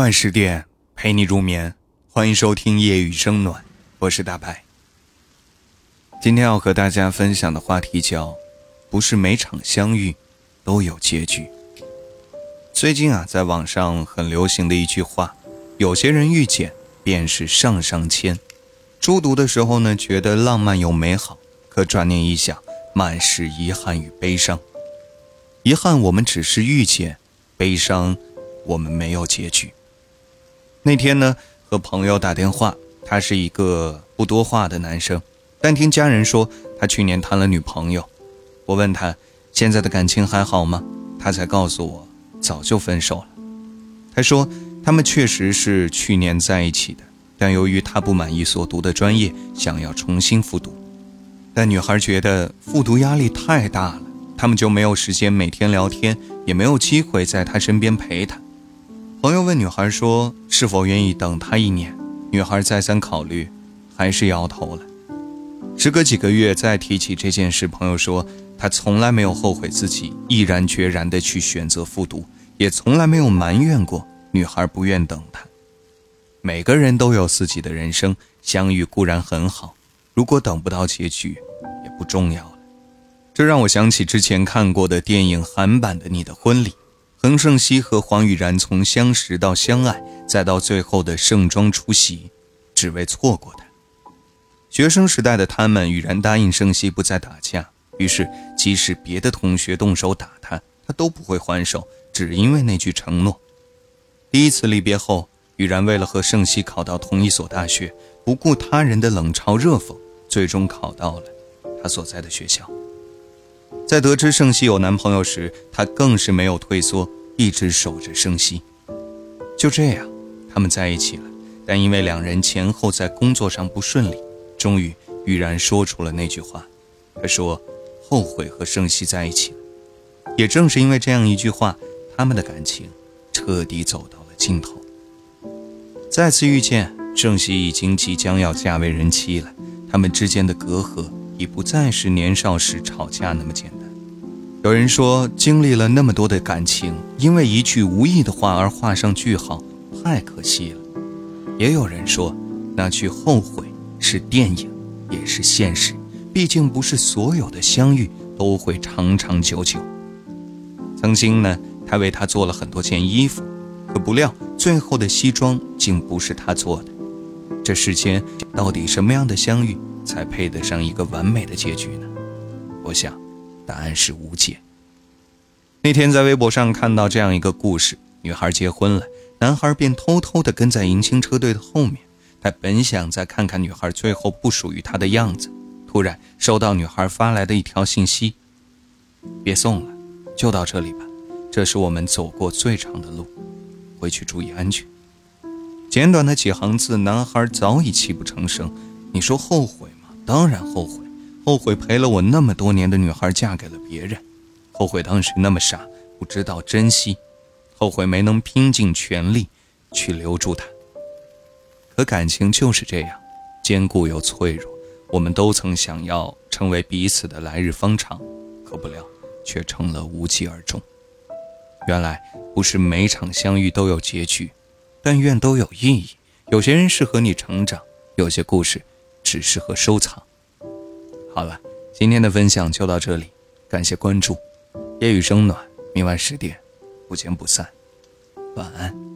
晚十点陪你入眠，欢迎收听夜雨声暖，我是大白。今天要和大家分享的话题叫“不是每场相遇都有结局”。最近啊，在网上很流行的一句话：“有些人遇见便是上上签。”初读的时候呢，觉得浪漫又美好，可转念一想，满是遗憾与悲伤。遗憾我们只是遇见，悲伤我们没有结局。那天呢，和朋友打电话，他是一个不多话的男生。但听家人说，他去年谈了女朋友。我问他现在的感情还好吗？他才告诉我，早就分手了。他说他们确实是去年在一起的，但由于他不满意所读的专业，想要重新复读。但女孩觉得复读压力太大了，他们就没有时间每天聊天，也没有机会在他身边陪他。朋友问女孩说是否愿意等他一年，女孩再三考虑，还是摇头了。时隔几个月再提起这件事，朋友说他从来没有后悔自己毅然决然地去选择复读，也从来没有埋怨过女孩不愿等他。每个人都有自己的人生，相遇固然很好，如果等不到结局，也不重要了。这让我想起之前看过的电影韩版的《你的婚礼》，恒胜熙和黄雨然从相识到相爱，再到最后的盛装出席，只为错过他。学生时代的他们，雨然答应盛熙不再打架，于是即使别的同学动手打他，他都不会还手，只因为那句承诺。第一次离别后，雨然为了和盛熙考到同一所大学，不顾他人的冷嘲热讽，最终考到了他所在的学校。在得知盛熙有男朋友时，她更是没有退缩，一直守着盛熙。就这样，他们在一起了，但因为两人前后在工作上不顺利。终于，玉然说出了那句话。他说：“后悔和盛熙在一起。”也正是因为这样一句话，他们的感情彻底走到了尽头。再次遇见，盛熙已经即将要嫁为人妻了。他们之间的隔阂已不再是年少时吵架那么简单。有人说，经历了那么多的感情，因为一句无意的话而画上句号，太可惜了。也有人说，那句后悔。是电影，也是现实。毕竟不是所有的相遇都会长长久久。曾经呢，他为她做了很多件衣服，可不料最后的西装竟不是他做的。这世间到底什么样的相遇才配得上一个完美的结局呢？我想，答案是无解。那天在微博上看到这样一个故事：女孩结婚了，男孩便偷偷地跟在迎亲车队的后面。他本想再看看女孩最后不属于他的样子，突然收到女孩发来的一条信息：“别送了，就到这里吧。这是我们走过最长的路，回去注意安全。”简短的几行字，男孩早已泣不成声。你说后悔吗？当然后悔，后悔陪了我那么多年的女孩嫁给了别人，后悔当时那么傻，不知道珍惜，后悔没能拼尽全力去留住她。可感情就是这样，坚固又脆弱。我们都曾想要成为彼此的来日方长，可不料却成了无疾而终。原来不是每场相遇都有结局，但愿都有意义。有些人适合你成长，有些故事只适合收藏。好了，今天的分享就到这里，感谢关注。夜雨声暖，明晚十点不见不散。晚安。